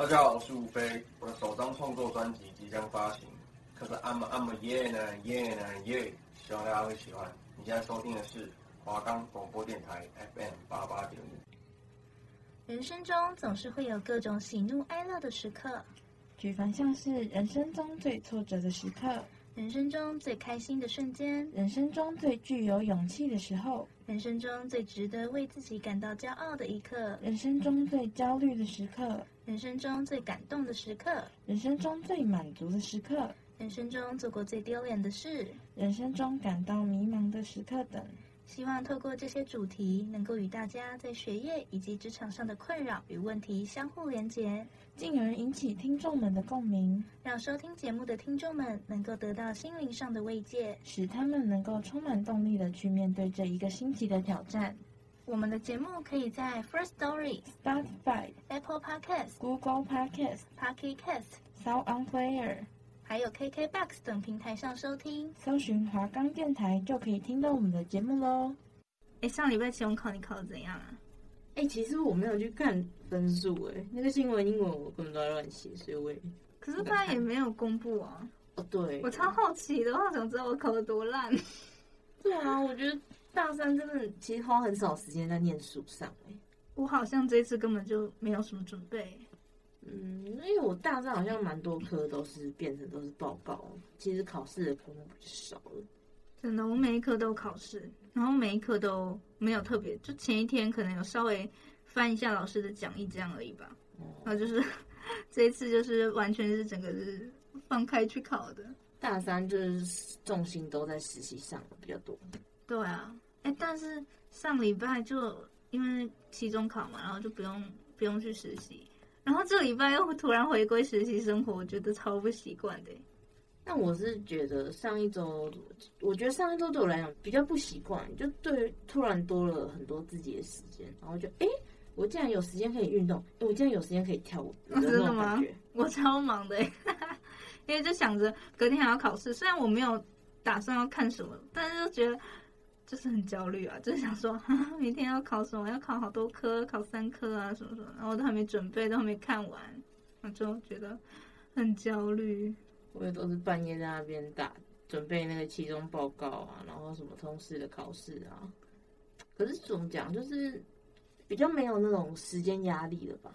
大家好，我是吴飞，我的首张创作专辑即将发行，可是 I'm I'm yeah 呢 yeah 呢 yeah，希望大家会喜欢。你现在收听的是华冈广播电台 FM 八八点五。人生中总是会有各种喜怒哀乐的时刻，举凡像是人生中最挫折的时刻。人生中最开心的瞬间，人生中最具有勇气的时候，人生中最值得为自己感到骄傲的一刻，人生中最焦虑的时刻，人生中最感动的时刻，人生中最满足的时刻，人生中做过最丢脸的事，人生中感到迷茫的时刻等。希望透过这些主题，能够与大家在学业以及职场上的困扰与问题相互连结，进而引起听众们的共鸣，让收听节目的听众们能够得到心灵上的慰藉，使他们能够充满动力的去面对这一个星期的挑战。我们的节目可以在 First Story、Spotify、Apple Podcasts、Google Podcasts、Pocket Casts、Sound On Player。还有 KKBOX 等平台上收听，搜寻华冈电台就可以听到我们的节目喽。哎，上礼拜期中考你考的怎样啊？哎，其实我没有去看分数，哎，那个新闻英文我根本都在乱写，所以我也。可是他也没有公布啊。哦，对。我超好奇的，我想知道我考的多烂。对啊，我觉得大三真的其实花很少时间在念书上，哎，我好像这次根本就没有什么准备。嗯，因为我大三好像蛮多科都是变成都是报告，其实考试的科目就少了。真的，我每一科都考试，然后每一科都没有特别，就前一天可能有稍微翻一下老师的讲义这样而已吧。哦，然后就是 这一次就是完全是整个是放开去考的。大三就是重心都在实习上比较多。对啊，哎，但是上礼拜就因为期中考嘛，然后就不用不用去实习。然后这礼拜又突然回归实习生活，我觉得超不习惯的。但我是觉得上一周，我觉得上一周对我来讲比较不习惯，就对突然多了很多自己的时间，然后就哎，我竟然有时间可以运动，我竟然有时间可以跳舞，哦，真的吗？我超忙的，因为就想着隔天还要考试，虽然我没有打算要看什么，但是就觉得。就是很焦虑啊，就是想说，明天要考什么？要考好多科，考三科啊，什么什么，然后都还没准备，都还没看完，我就觉得很焦虑。我也都是半夜在那边打准备那个期中报告啊，然后什么通识的考试啊。可是怎么讲，就是比较没有那种时间压力了吧？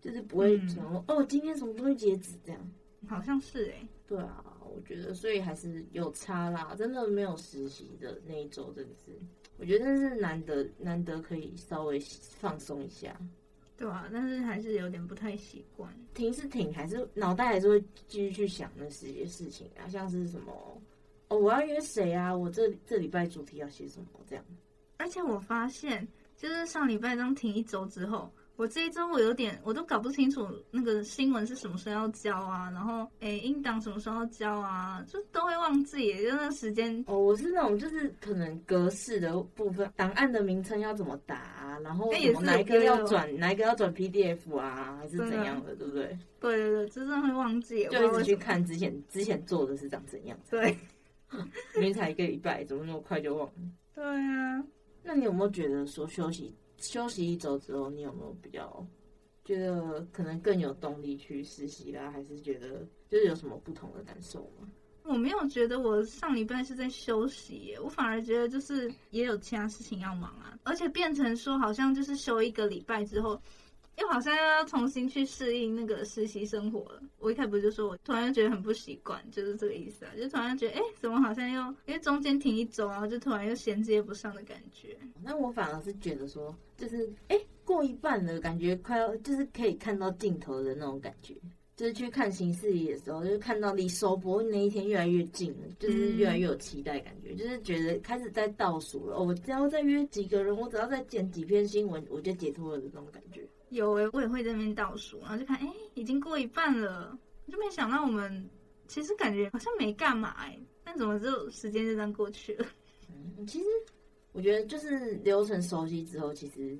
就是不会哦，今天什么东西截止这样。好像是哎、欸，对啊，我觉得所以还是有差啦，真的没有实习的那一周，真的是，我觉得真是难得难得可以稍微放松一下，对啊，但是还是有点不太习惯，停是停，还是脑袋还是会继续去想那些事情啊，像是什么哦，我要约谁啊，我这这礼拜主题要写什么这样，而且我发现，就是上礼拜刚停一周之后。我这一周我有点，我都搞不清楚那个新闻是什么时候要交啊，然后诶，音档什么时候要交啊，就都会忘记，就那时间。哦，我是那种就是可能格式的部分，档案的名称要怎么打啊，然后什么哪一个要转，哪一个要转 PDF 啊，还是怎样的，对不对？对对对，真的会忘记，就一直去看之前之前做的是长怎样。对，明明才一个礼拜，怎么那么快就忘了？对啊，那你有没有觉得说休息？休息一周之后，你有没有比较觉得可能更有动力去实习啦？还是觉得就是有什么不同的感受吗？我没有觉得我上礼拜是在休息耶，我反而觉得就是也有其他事情要忙啊，而且变成说好像就是休一个礼拜之后。又好像要重新去适应那个实习生活了。我一开始不就说我突然觉得很不习惯，就是这个意思啊，就突然觉得哎，怎么好像又因为中间停一周然后，就突然又衔接不上的感觉。那我反而是觉得说，就是哎，过一半了，感觉快要就是可以看到尽头的那种感觉。就是去看行事历的时候，就是看到离首播那一天越来越近了，就是越来越有期待感觉，嗯、就是觉得开始在倒数了。哦，我只要再约几个人，我只要再剪几篇新闻，我就解脱了的这种感觉。有诶，我也会在那边倒数，然后就看，哎，已经过一半了，我就没想到我们其实感觉好像没干嘛哎，但怎么就时间就这样过去了？嗯，其实我觉得就是流程熟悉之后，其实。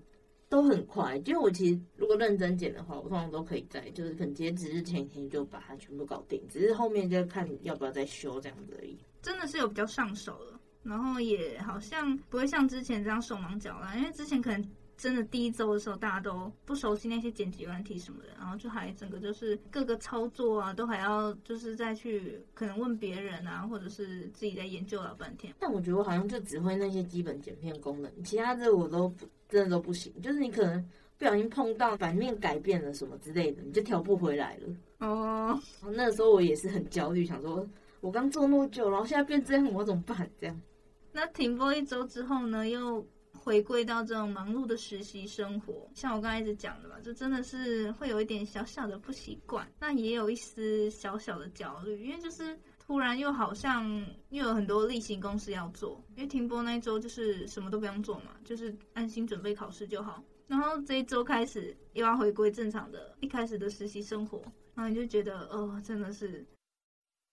都很快，因为我其实如果认真剪的话，我通常都可以在就是可能截止日前一天就把它全部搞定，只是后面就看要不要再修这样子而已。真的是有比较上手了，然后也好像不会像之前这样手忙脚乱，因为之前可能真的第一周的时候，大家都不熟悉那些剪辑软体什么的，然后就还整个就是各个操作啊，都还要就是再去可能问别人啊，或者是自己在研究老半天。但我觉得我好像就只会那些基本剪片功能，其他的我都不真的都不行。就是你可能不小心碰到版面改变了什么之类的，你就调不回来了。哦，那个时候我也是很焦虑，想说我刚做那么久，然后现在变这样，我怎么办？这样。那停播一周之后呢，又回归到这种忙碌的实习生活。像我刚才一直讲的嘛，就真的是会有一点小小的不习惯，那也有一丝小小的焦虑，因为就是突然又好像又有很多例行公事要做。因为停播那一周就是什么都不用做嘛，就是安心准备考试就好。然后这一周开始又要回归正常的一开始的实习生活，然后你就觉得哦，真的是。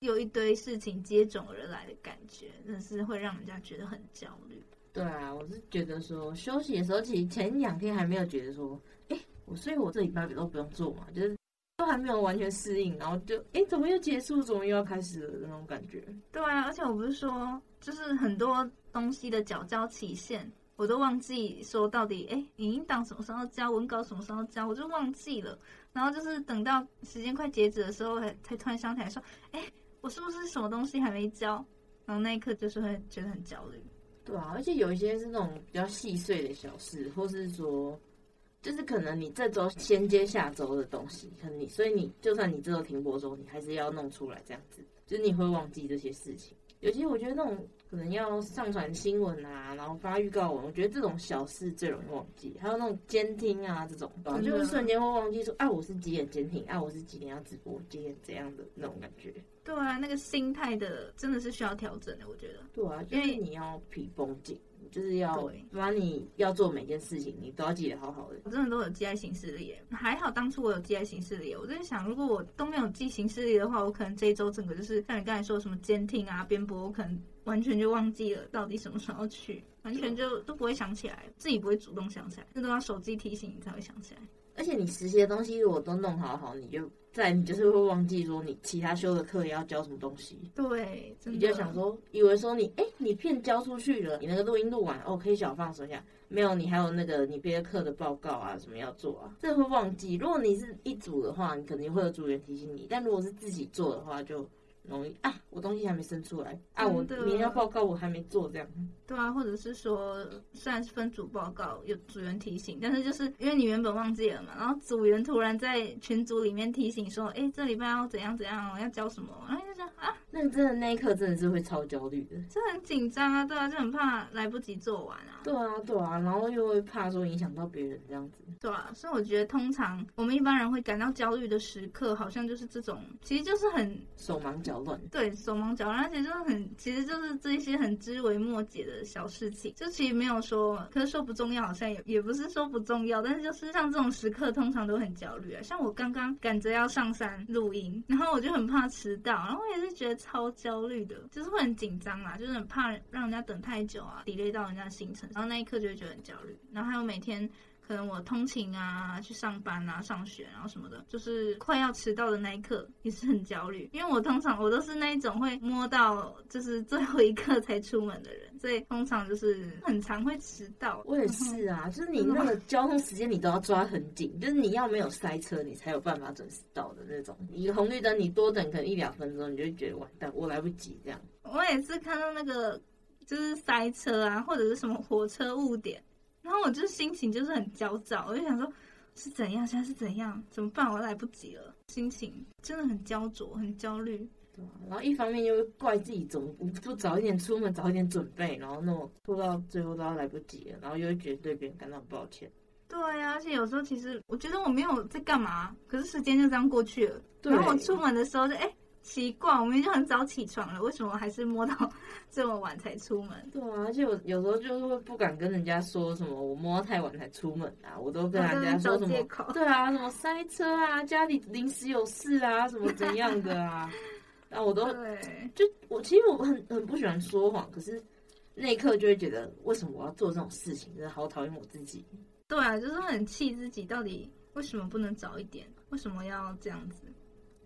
有一堆事情接踵而来的感觉，真的是会让人家觉得很焦虑。对啊，我是觉得说休息的时候，其实前两天还没有觉得说，哎，我所以我这礼拜都不用做嘛，就是都还没有完全适应，然后就哎，怎么又结束，怎么又要开始了那种感觉。对啊，而且我不是说，就是很多东西的缴交期限，我都忘记说到底，哎，影音档什么时候交，文稿什么时候交，我就忘记了。然后就是等到时间快截止的时候，才才突然想起来说，哎。我是不是什么东西还没交？然后那一刻就是会觉得很焦虑。对啊，而且有一些是那种比较细碎的小事，或是说，就是可能你这周先接下周的东西，可能你所以你就算你这周停播周，你还是要弄出来这样子，就是你会忘记这些事情。尤其我觉得那种可能要上传新闻啊，然后发预告文，我觉得这种小事最容易忘记。还有那种监听啊，这种，就是瞬间会忘记说，啊，我是几点监听，啊，我是几点要直播，几点怎样的那种感觉。对啊，那个心态的真的是需要调整的，我觉得。对啊，因为你要皮绷紧，就是要把你要做每件事情，你都要记得好好的。我真的都有记在行事历，还好当初我有记在行事历。我在想，如果我都没有记行事历的话，我可能这一周整个就是像你刚才说什么监听啊、编播，我可能完全就忘记了到底什么时候去，完全就都不会想起来，自己不会主动想起来，那都要手机提醒你才会想起来。而且你实习的东西如果都弄好好，你就。在你就是会忘记说你其他修的课也要交什么东西，对，你就想说，以为说你哎、欸，你片交出去了，你那个录音录完，哦，可以小放松一下，没有，你还有那个你别的课的报告啊，什么要做啊，这会忘记。如果你是一组的话，你肯定会有组员提醒你，但如果是自己做的话，就。容易啊！我东西还没生出来啊！我明天要报告，我还没做，这样。对啊，或者是说，虽然是分组报告，有组员提醒，但是就是因为你原本忘记了嘛，然后组员突然在群组里面提醒说：“哎、欸，这礼拜要怎样怎样，要交什么？”然后就说啊，那真的那一刻真的是会超焦虑的，就很紧张啊，对啊，就很怕来不及做完啊。对啊，对啊，然后又会怕说影响到别人这样子。对啊，所以我觉得通常我们一般人会感到焦虑的时刻，好像就是这种，其实就是很手忙脚乱。对，手忙脚乱，而且就是很，其实就是这一些很枝微末节的小事情，就其实没有说，可是说不重要，好像也也不是说不重要，但是就是像这种时刻，通常都很焦虑啊。像我刚刚赶着要上山录音，然后我就很怕迟到，然后我也是觉得超焦虑的，就是会很紧张啊，就是很怕让人家等太久啊，delay 到人家行程，然后那一刻就会觉得很焦虑，然后还有每天。可能我通勤啊，去上班啊，上学然后什么的，就是快要迟到的那一刻也是很焦虑，因为我通常我都是那一种会摸到就是最后一刻才出门的人，所以通常就是很常会迟到。我也是啊，就是你那个交通时间你都要抓很紧，就是你要没有塞车，你才有办法准时到的那种。一个红绿灯你多等可能一两分钟，你就觉得完蛋，我来不及这样。我也是看到那个就是塞车啊，或者是什么火车误点。然后我就心情就是很焦躁，我就想说，是怎样？现在是怎样？怎么办？我来不及了，心情真的很焦灼，很焦虑。对啊，然后一方面又怪自己怎么不早一点出门，早一点准备，然后那种拖到最后都要来不及了，然后又会觉得对别人感到很抱歉。对啊，而且有时候其实我觉得我没有在干嘛，可是时间就这样过去了。对。然后我出门的时候就哎。诶奇怪，我明明就很早起床了，为什么还是摸到这么晚才出门？对啊，而且我有时候就是会不敢跟人家说什么，我摸到太晚才出门啊，我都跟人家说什么，对啊，什么塞车啊，家里临时有事啊，什么怎样的啊，然后我都对就我其实我很很不喜欢说谎，可是那一刻就会觉得，为什么我要做这种事情？真的好讨厌我自己。对啊，就是很气自己，到底为什么不能早一点？为什么要这样子？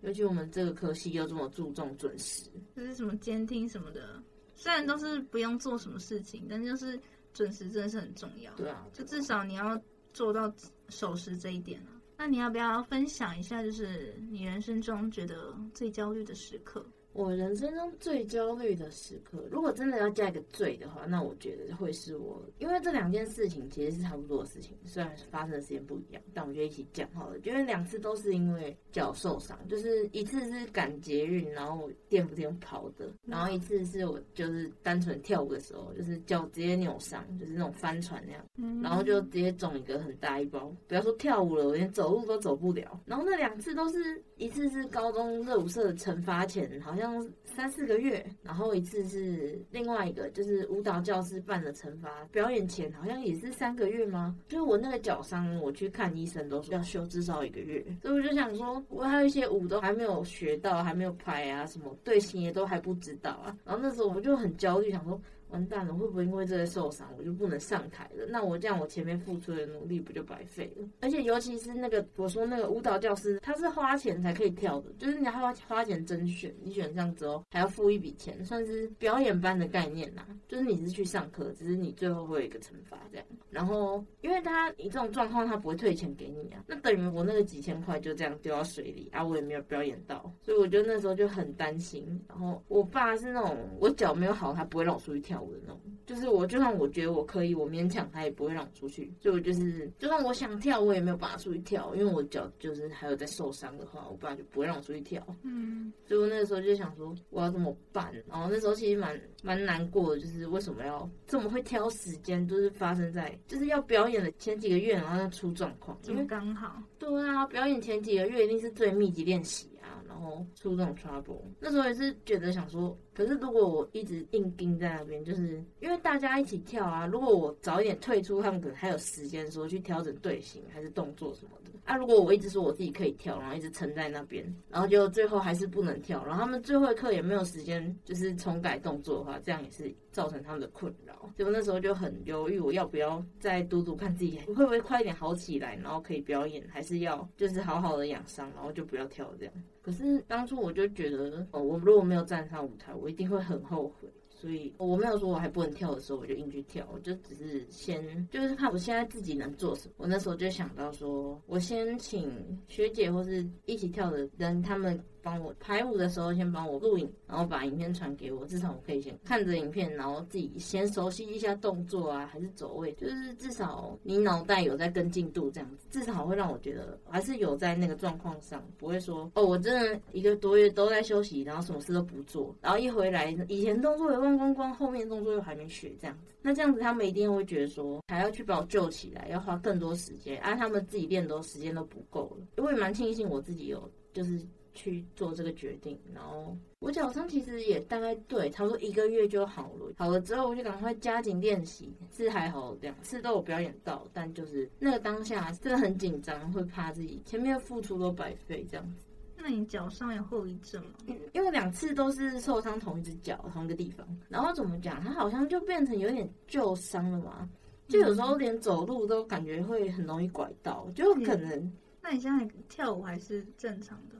尤其我们这个科系又这么注重准时，就是什么监听什么的，虽然都是不用做什么事情，但就是准时真的是很重要。对啊，就至少你要做到守时这一点啊？那你要不要分享一下，就是你人生中觉得最焦虑的时刻？我人生中最焦虑的时刻，如果真的要加一个最的话，那我觉得会是我，因为这两件事情其实是差不多的事情，虽然发生的时间不一样，但我觉得一起讲好了。因为两次都是因为脚受伤，就是一次是赶捷运，然后垫不垫跑的，然后一次是我就是单纯跳舞的时候，就是脚直接扭伤，就是那种帆船那样，然后就直接肿一个很大一包。不要说跳舞了，我连走路都走不了。然后那两次都是一次是高中热舞社的惩罚前，好像。像三四个月，然后一次是另外一个，就是舞蹈教师办的惩罚表演前，好像也是三个月吗？就是我那个脚伤，我去看医生都说要休至少一个月，所以我就想说，我还有一些舞都还没有学到，还没有拍啊，什么队形也都还不知道啊。然后那时候我就很焦虑，想说。完蛋了，会不会因为这个受伤，我就不能上台了？那我这样，我前面付出的努力不就白费了？而且尤其是那个，我说那个舞蹈教师，他是花钱才可以跳的，就是你要花钱甄选，你选上之后还要付一笔钱，算是表演班的概念呐。就是你是去上课，只是你最后会有一个惩罚这样。然后，因为他你这种状况，他不会退钱给你啊，那等于我那个几千块就这样丢到水里啊，我也没有表演到，所以我就那时候就很担心。然后我爸是那种我脚没有好，他不会让我出去跳。那种，就是我，就算我觉得我可以，我勉强他也不会让我出去。所以我就是，就算我想跳，我也没有办法出去跳，因为我脚就是还有在受伤的话，我爸就不会让我出去跳。嗯，所以我那个时候就想说，我要怎么办？然后那时候其实蛮蛮难过的，就是为什么要这么会挑时间，就是发生在就是要表演的前几个月，然后出状况，因为刚好。对啊，表演前几个月一定是最密集练习啊。然后出这种 trouble，那时候也是觉得想说，可是如果我一直硬盯在那边，就是因为大家一起跳啊。如果我早一点退出，他们可能还有时间说去调整队形还是动作什么的。啊，如果我一直说我自己可以跳，然后一直撑在那边，然后就最后还是不能跳，然后他们最后一刻也没有时间就是重改动作的话，这样也是造成他们的困扰。结果那时候就很犹豫，我要不要再赌赌看自己会不会快一点好起来，然后可以表演，还是要就是好好的养伤，然后就不要跳这样。可是当初我就觉得，哦，我如果没有站上舞台，我一定会很后悔。所以我没有说我还不能跳的时候，我就硬去跳。我就只是先，就是看我现在自己能做什么。我那时候就想到说，我先请学姐或是一起跳的人，他们。帮我排舞的时候，先帮我录影，然后把影片传给我。至少我可以先看着影片，然后自己先熟悉一下动作啊，还是走位，就是至少你脑袋有在跟进度这样子，至少会让我觉得还是有在那个状况上，不会说哦，我真的一个多月都在休息，然后什么事都不做，然后一回来以前动作也忘光光，后面动作又还没学这样子。那这样子他们一定会觉得说，还要去把我救起来，要花更多时间，而、啊、他们自己练都时间都不够了。我也蛮庆幸我自己有就是。去做这个决定，然后我脚伤其实也大概对，差不多一个月就好了。好了之后我就赶快加紧练习，是还好两次都有表演到，但就是那个当下真的很紧张，会怕自己前面的付出都白费这样子。那你脚上有后遗症吗？因为两次都是受伤同一只脚同一个地方，然后怎么讲，它好像就变成有点旧伤了嘛，就有时候连走路都感觉会很容易拐到，就可能。嗯，那你现在跳舞还是正常的？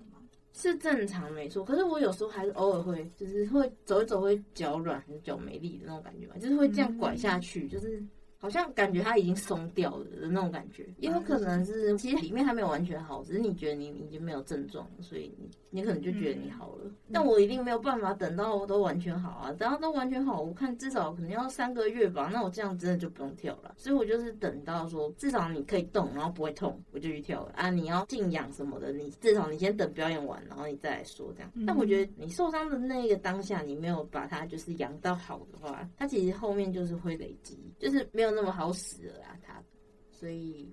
是正常没错，可是我有时候还是偶尔会，就是会走一走会脚软还是脚没力的那种感觉嘛，就是会这样拐下去，就是。好像感觉它已经松掉了的那种感觉，也有可能是其实里面还没有完全好，只是你觉得你已经没有症状，所以你你可能就觉得你好了。但我一定没有办法等到都完全好啊，等到都完全好，我看至少可能要三个月吧。那我这样真的就不用跳了，所以我就是等到说至少你可以动，然后不会痛，我就去跳了啊。你要静养什么的，你至少你先等表演完，然后你再来说这样。但我觉得你受伤的那个当下，你没有把它就是养到好的话，它其实后面就是会累积，就是没有。那么好使了啊，他，所以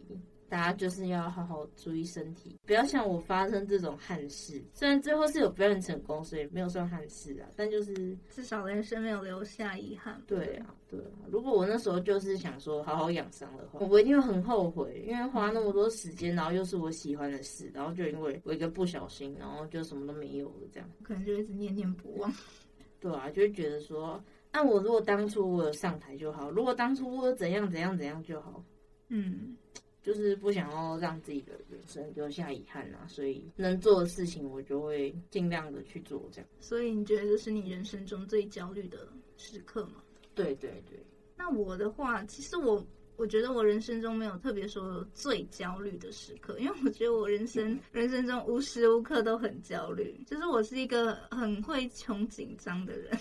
大家就是要好好注意身体，不要像我发生这种憾事。虽然最后是有表演成功，所以没有算憾事啊，但就是至少人生没有留下遗憾。对啊，对啊。如果我那时候就是想说好好养伤的话，我一定会很后悔，因为花那么多时间，然后又是我喜欢的事，然后就因为我一个不小心，然后就什么都没有了，这样可能就一直念念不忘。对啊，就会觉得说。那我如果当初我有上台就好，如果当初我有怎样怎样怎样就好，嗯，就是不想要让自己的人生留下遗憾啊，所以能做的事情我就会尽量的去做，这样。所以你觉得这是你人生中最焦虑的时刻吗？对对对。那我的话，其实我我觉得我人生中没有特别说最焦虑的时刻，因为我觉得我人生 人生中无时无刻都很焦虑，就是我是一个很会穷紧张的人。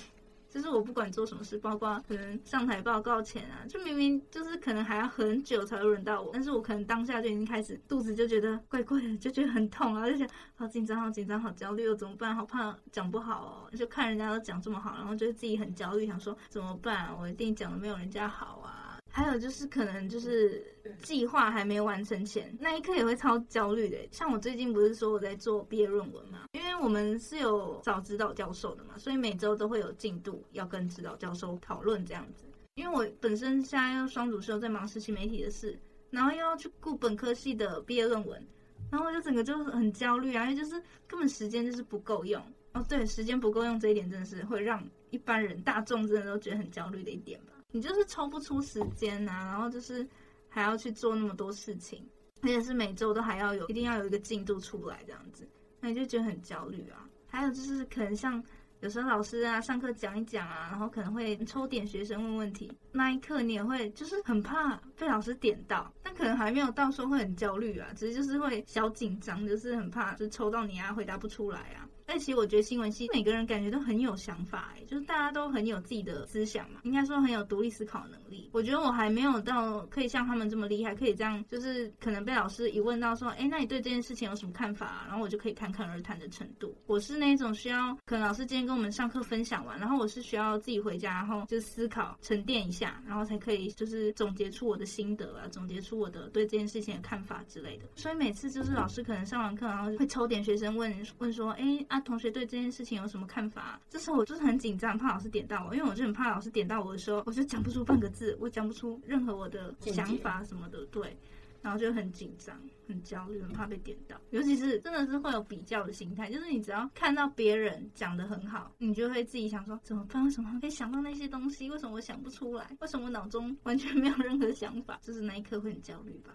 就是我不管做什么事，包括可能上台报告前啊，就明明就是可能还要很久才会轮到我，但是我可能当下就已经开始肚子就觉得怪怪的，就觉得很痛啊，就想好紧张，好紧张，好焦虑，又怎么办？好怕讲不好哦，就看人家都讲这么好，然后觉得自己很焦虑，想说怎么办？我一定讲的没有人家好啊。还有就是可能就是计划还没完成前那一刻也会超焦虑的。像我最近不是说我在做毕业论文嘛，因为我们是有找指导教授的嘛，所以每周都会有进度要跟指导教授讨论这样子。因为我本身现在要双主修在忙实习媒体的事，然后又要去顾本科系的毕业论文，然后我就整个就很焦虑啊，因为就是根本时间就是不够用。哦，对，时间不够用这一点真的是会让一般人大众真的都觉得很焦虑的一点吧。你就是抽不出时间呐、啊，然后就是还要去做那么多事情，而且是每周都还要有，一定要有一个进度出来这样子，那你就觉得很焦虑啊。还有就是可能像有时候老师啊上课讲一讲啊，然后可能会抽点学生问问题，那一刻你也会就是很怕被老师点到，但可能还没有到说会很焦虑啊，只是就是会小紧张，就是很怕就抽到你啊回答不出来啊。但其实我觉得新闻系每个人感觉都很有想法，哎，就是大家都很有自己的思想嘛，应该说很有独立思考能力。我觉得我还没有到可以像他们这么厉害，可以这样，就是可能被老师一问到说，哎，那你对这件事情有什么看法啊？然后我就可以侃侃而谈的程度。我是那种需要，可能老师今天跟我们上课分享完，然后我是需要自己回家，然后就思考沉淀一下，然后才可以就是总结出我的心得啊，总结出我的对这件事情的看法之类的。所以每次就是老师可能上完课，然后会抽点学生问问说，哎啊。同学对这件事情有什么看法？这时候我就是很紧张，怕老师点到我，因为我就很怕老师点到我的时候，我就讲不出半个字，我讲不出任何我的想法什么的，对，然后就很紧张、很焦虑，很怕被点到。尤其是真的是会有比较的心态，就是你只要看到别人讲得很好，你就会自己想说怎么办？为什么可以想到那些东西？为什么我想不出来？为什么我脑中完全没有任何想法？就是那一刻会很焦虑吧。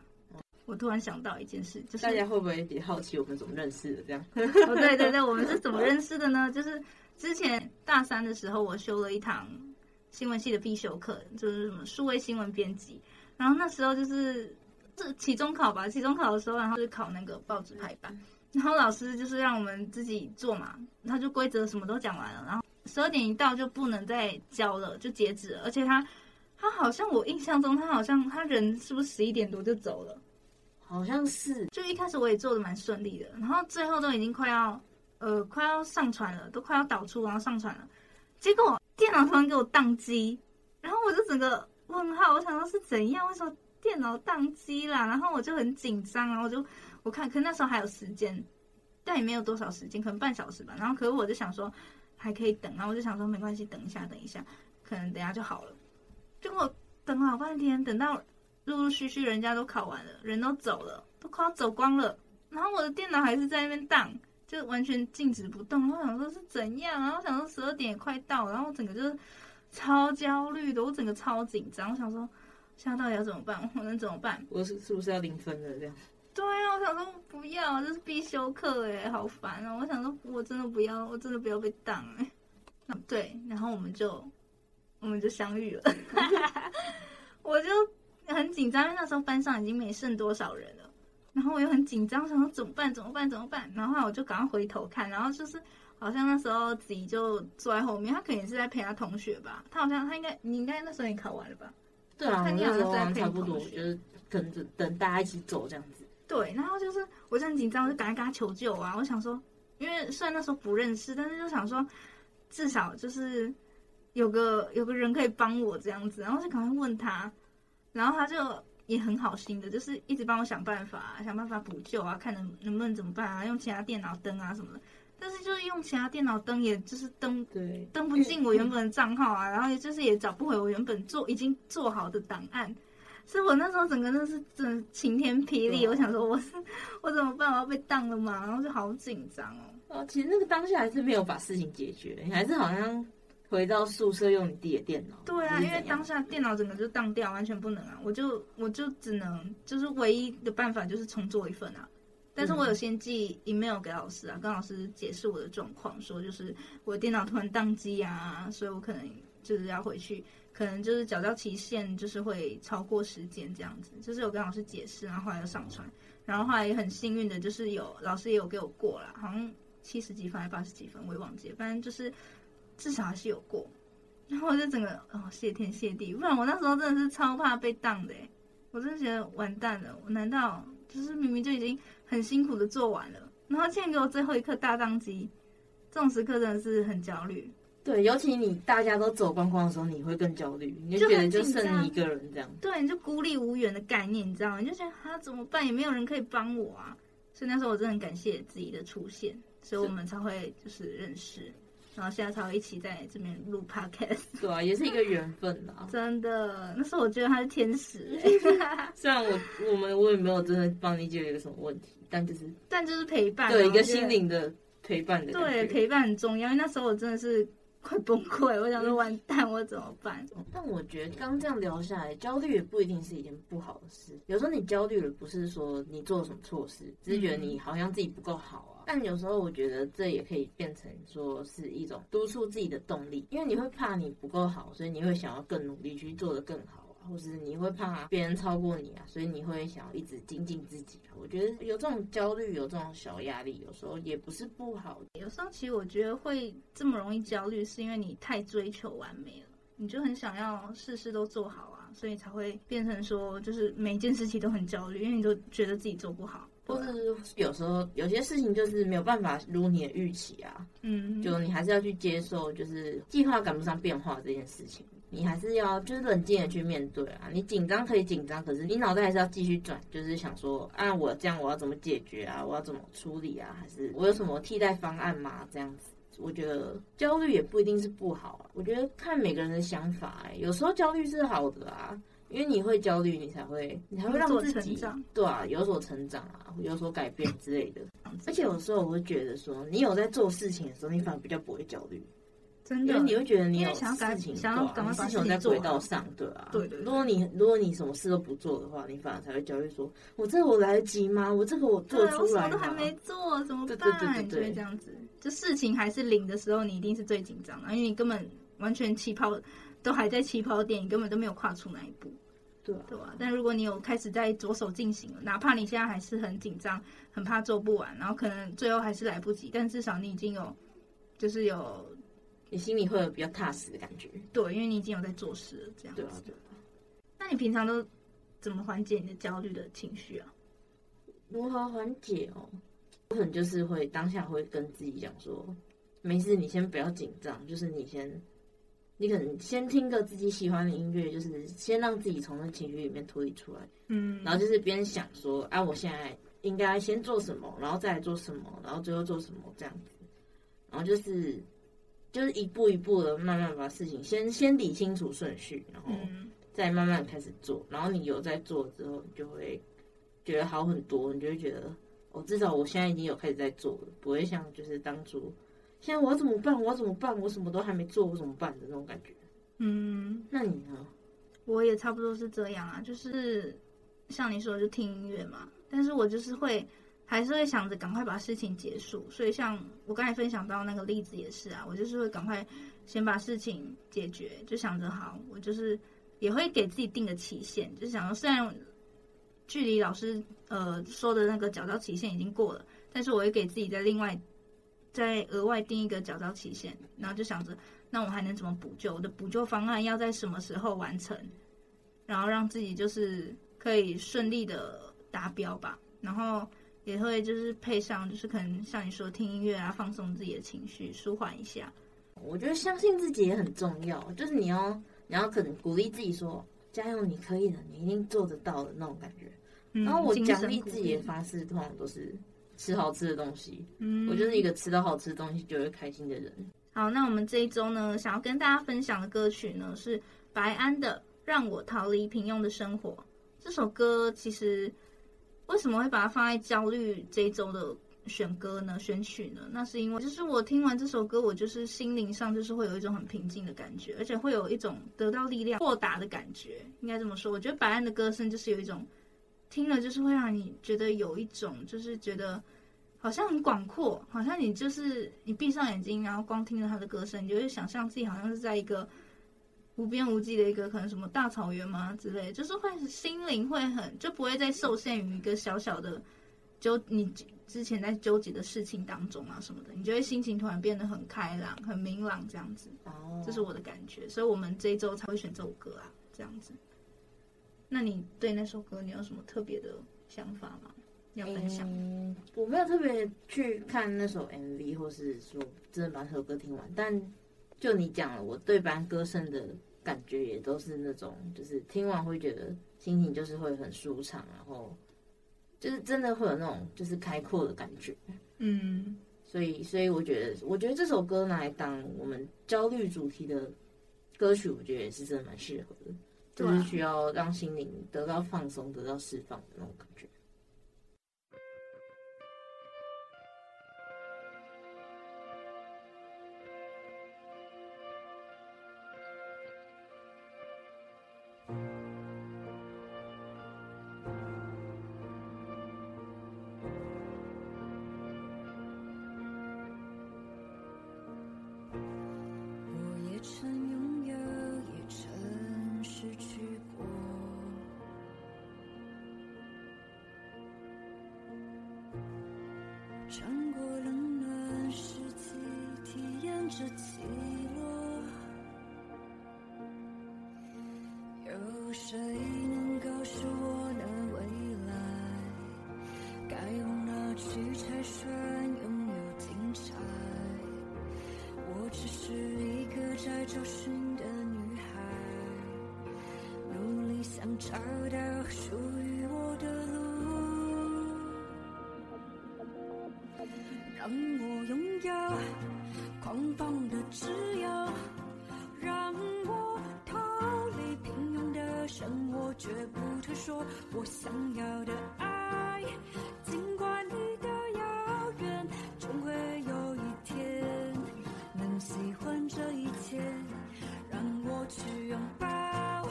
我突然想到一件事，就是大家会不会也好奇我们怎么认识的？这样？哦，对对对，我们是怎么认识的呢？就是之前大三的时候，我修了一堂新闻系的必修课，就是什么数位新闻编辑。然后那时候就是这期中考吧，期中考的时候，然后就考那个报纸排版。然后老师就是让我们自己做嘛，他就规则什么都讲完了，然后十二点一到就不能再交了，就截止了。而且他他好像我印象中，他好像他人是不是十一点多就走了？好像是，就一开始我也做的蛮顺利的，然后最后都已经快要，呃，快要上传了，都快要导出然后上传了，结果电脑突然给我宕机，然后我就整个问号，我想说是怎样，为什么电脑宕机啦？然后我就很紧张，然后我就我看，可那时候还有时间，但也没有多少时间，可能半小时吧。然后可是我就想说还可以等，然后我就想说没关系，等一下，等一下，可能等一下就好了。结果等了好半天，等到。陆陆续续，人家都考完了，人都走了，都快要走光了，然后我的电脑还是在那边荡，就完全静止不动。我想说是怎样，然后我想说十二点也快到，然后我整个就是超焦虑的，我整个超紧张。我想说现在到底要怎么办？我能怎么办？我是是不是要零分了这样？对啊，我想说不要，这是必修课哎，好烦啊！我想说我真的不要，我真的不要被挡哎。对，然后我们就我们就相遇了，我就。很紧张，因为那时候班上已经没剩多少人了，然后我又很紧张，想说怎么办？怎么办？怎么办？然后我就赶快回头看，然后就是好像那时候子怡就坐在后面，他肯定是在陪他同学吧？他好像他应该你应该那时候也考完了吧？对啊，看你好像在陪同学，就是跟着等大家一起走这样子。对，然后就是我就很紧张，我就赶快跟他求救啊！我想说，因为虽然那时候不认识，但是就想说至少就是有个有个人可以帮我这样子，然后就赶快问他。然后他就也很好心的，就是一直帮我想办法，想办法补救啊，看能能不能怎么办啊，用其他电脑登啊什么的。但是就是用其他电脑登，也就是登对登不进我原本的账号啊，然后也就是也找不回我原本做已经做好的档案。所以我那时候整个都是真的晴天霹雳，我想说我是我怎么办？我要被当了吗？然后就好紧张哦。哦，其实那个当下还是没有把事情解决，你还是好像。回到宿舍用你弟的电脑。对啊，因为当下电脑整个就当掉，完全不能啊！我就我就只能就是唯一的办法就是重做一份啊。但是我有先寄 email 给老师啊，跟老师解释我的状况，说就是我的电脑突然宕机啊，所以我可能就是要回去可能就是缴交期限就是会超过时间这样子，就是有跟老师解释，然后后来又上传，然后后来也很幸运的就是有老师也有给我过了，好像七十几分还是八十几分，我也忘记了，反正就是至少还是有过。然后我就整个哦谢天谢地，不然我那时候真的是超怕被当的，我真的觉得完蛋了，我难道就是明明就已经很辛苦的做完了，然后现在给我最后一刻大当机，这种时刻真的是很焦虑。对，尤其你大家都走光光的时候，你会更焦虑，你就觉得就剩你一个人这样。对，你就孤立无援的概念，你知道吗？你就觉得他怎么办？也没有人可以帮我啊。所以那时候我真的很感谢自己的出现，所以我们才会就是认识，然后现在才会一起在这边录 podcast。对啊，也是一个缘分啦。真的，那时候我觉得他是天使。虽然我我们我也没有真的帮你解决什么问题，但就是但就是陪伴，对一个心灵的陪伴的。对，陪伴很重要，因为那时候我真的是。快崩溃！我想说，完蛋，我怎么办？但我觉得刚这样聊下来，焦虑也不一定是一件不好的事。有时候你焦虑了，不是说你做了什么错事，只是觉得你好像自己不够好啊。但有时候我觉得这也可以变成说是一种督促自己的动力，因为你会怕你不够好，所以你会想要更努力去做得更好。或是你会怕别人超过你啊，所以你会想要一直精进自己。我觉得有这种焦虑，有这种小压力，有时候也不是不好。有时候其实我觉得会这么容易焦虑，是因为你太追求完美了，你就很想要事事都做好啊，所以才会变成说，就是每件事情都很焦虑，因为你都觉得自己做不好。或是有时候有些事情就是没有办法如你的预期啊，嗯，就你还是要去接受，就是计划赶不上变化这件事情。你还是要就是冷静的去面对啊，你紧张可以紧张，可是你脑袋还是要继续转，就是想说，啊，我这样我要怎么解决啊？我要怎么处理啊？还是我有什么替代方案吗？这样子，我觉得焦虑也不一定是不好啊。我觉得看每个人的想法，欸，有时候焦虑是好的啊，因为你会焦虑，你才会你才会让自己对啊有所成长啊，有所改变之类的。而且有时候我会觉得说，你有在做事情的时候，你反而比较不会焦虑。真的，因为你会觉得你有想要赶紧，想要赶快把事情在轨道上，对啊。对对。如果你如果你什么事都不做的话，你反而才会焦虑，说我这个我来得及吗？我这个我做出来吗？我什么都还没做，怎么办？对对对对这样子。就事情还是零的时候，你一定是最紧张的，因为你根本完全起跑都还在起跑点，你根本都没有跨出那一步。对啊。对啊。但如果你有开始在着手进行了，哪怕你现在还是很紧张，很怕做不完，然后可能最后还是来不及，但至少你已经有，就是有。你心里会有比较踏实的感觉，对，因为你已经有在做事了，这样子。对啊，对啊。那你平常都怎么缓解你的焦虑的情绪啊？如何缓解哦？我可能就是会当下会跟自己讲说，没事，你先不要紧张，就是你先，你可能先听个自己喜欢的音乐，就是先让自己从那情绪里面脱离出来。嗯。然后就是边想说，啊，我现在应该先做什么，然后再来做什么，然后最后做什么这样子，然后就是。就是一步一步的慢慢把事情先先理清楚顺序，然后再慢慢开始做。然后你有在做之后，你就会觉得好很多。你就会觉得，哦，至少我现在已经有开始在做了，不会像就是当初，现在我要怎么办？我要怎么办？我什么都还没做，我怎么办的那种感觉。嗯，那你呢？我也差不多是这样啊，就是像你说的，就听音乐嘛。但是我就是会。还是会想着赶快把事情结束，所以像我刚才分享到那个例子也是啊，我就是会赶快先把事情解决，就想着好，我就是也会给自己定个期限，就想说虽然距离老师呃说的那个缴交期限已经过了，但是我会给自己在另外再额外定一个缴交期限，然后就想着那我还能怎么补救？我的补救方案要在什么时候完成？然后让自己就是可以顺利的达标吧，然后。也会就是配上，就是可能像你说听音乐啊，放松自己的情绪，舒缓一下。我觉得相信自己也很重要，就是你要，你要可能鼓励自己说，加油，你可以的，你一定做得到的那种感觉。嗯、然后我奖励自己的方式通常都是吃好吃的东西。嗯，我就是一个吃到好吃的东西就会开心的人。好，那我们这一周呢，想要跟大家分享的歌曲呢是白安的《让我逃离平庸的生活》。这首歌其实。为什么会把它放在焦虑这一周的选歌呢？选曲呢？那是因为就是我听完这首歌，我就是心灵上就是会有一种很平静的感觉，而且会有一种得到力量、豁达的感觉。应该这么说，我觉得白安的歌声就是有一种听了就是会让你觉得有一种就是觉得好像很广阔，好像你就是你闭上眼睛，然后光听着他的歌声，你就会想象自己好像是在一个无边无际的一个可能什么大草原嘛之类，就是会心灵会很就不会再受限于一个小小的纠你之前在纠结的事情当中啊什么的，你就会心情突然变得很开朗、很明朗这样子。哦，这是我的感觉，所以我们这一周才会选这首歌啊，这样子。那你对那首歌你有什么特别的想法吗？要分享？嗯，我没有特别去看那首 MV，或是说真的把这首歌听完，但。就你讲了，我对班歌声的感觉也都是那种，就是听完会觉得心情就是会很舒畅，然后就是真的会有那种就是开阔的感觉。嗯，所以所以我觉得，我觉得这首歌拿来当我们焦虑主题的歌曲，我觉得也是真的蛮适合的，就是需要让心灵得到放松、得到释放的那种感觉。想找到属于我的路，让我拥有狂放的自由，让我逃离平庸的生活，绝不退缩。我想要的爱，尽管离得遥远，终会有一天能喜欢这一切，让我去拥抱，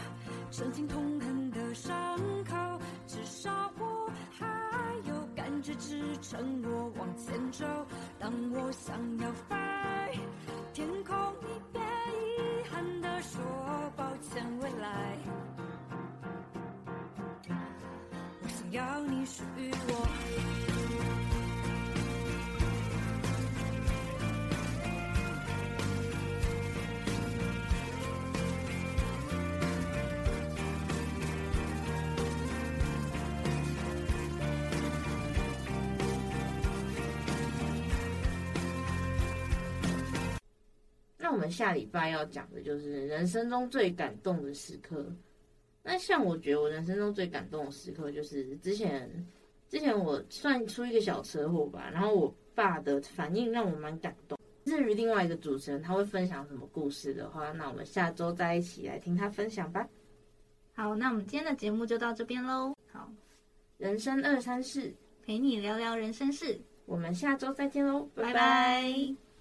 曾经痛。支撑我往前走。当我想要飞，天空一边遗憾地说抱歉，未来。我想要你属于。下礼拜要讲的就是人生中最感动的时刻。那像我觉得我人生中最感动的时刻，就是之前之前我算出一个小车祸吧，然后我爸的反应让我蛮感动。至于另外一个主持人他会分享什么故事的话，那我们下周再一起来听他分享吧。好，那我们今天的节目就到这边喽。好，人生二三事，陪你聊聊人生事，我们下周再见喽，拜拜。拜拜。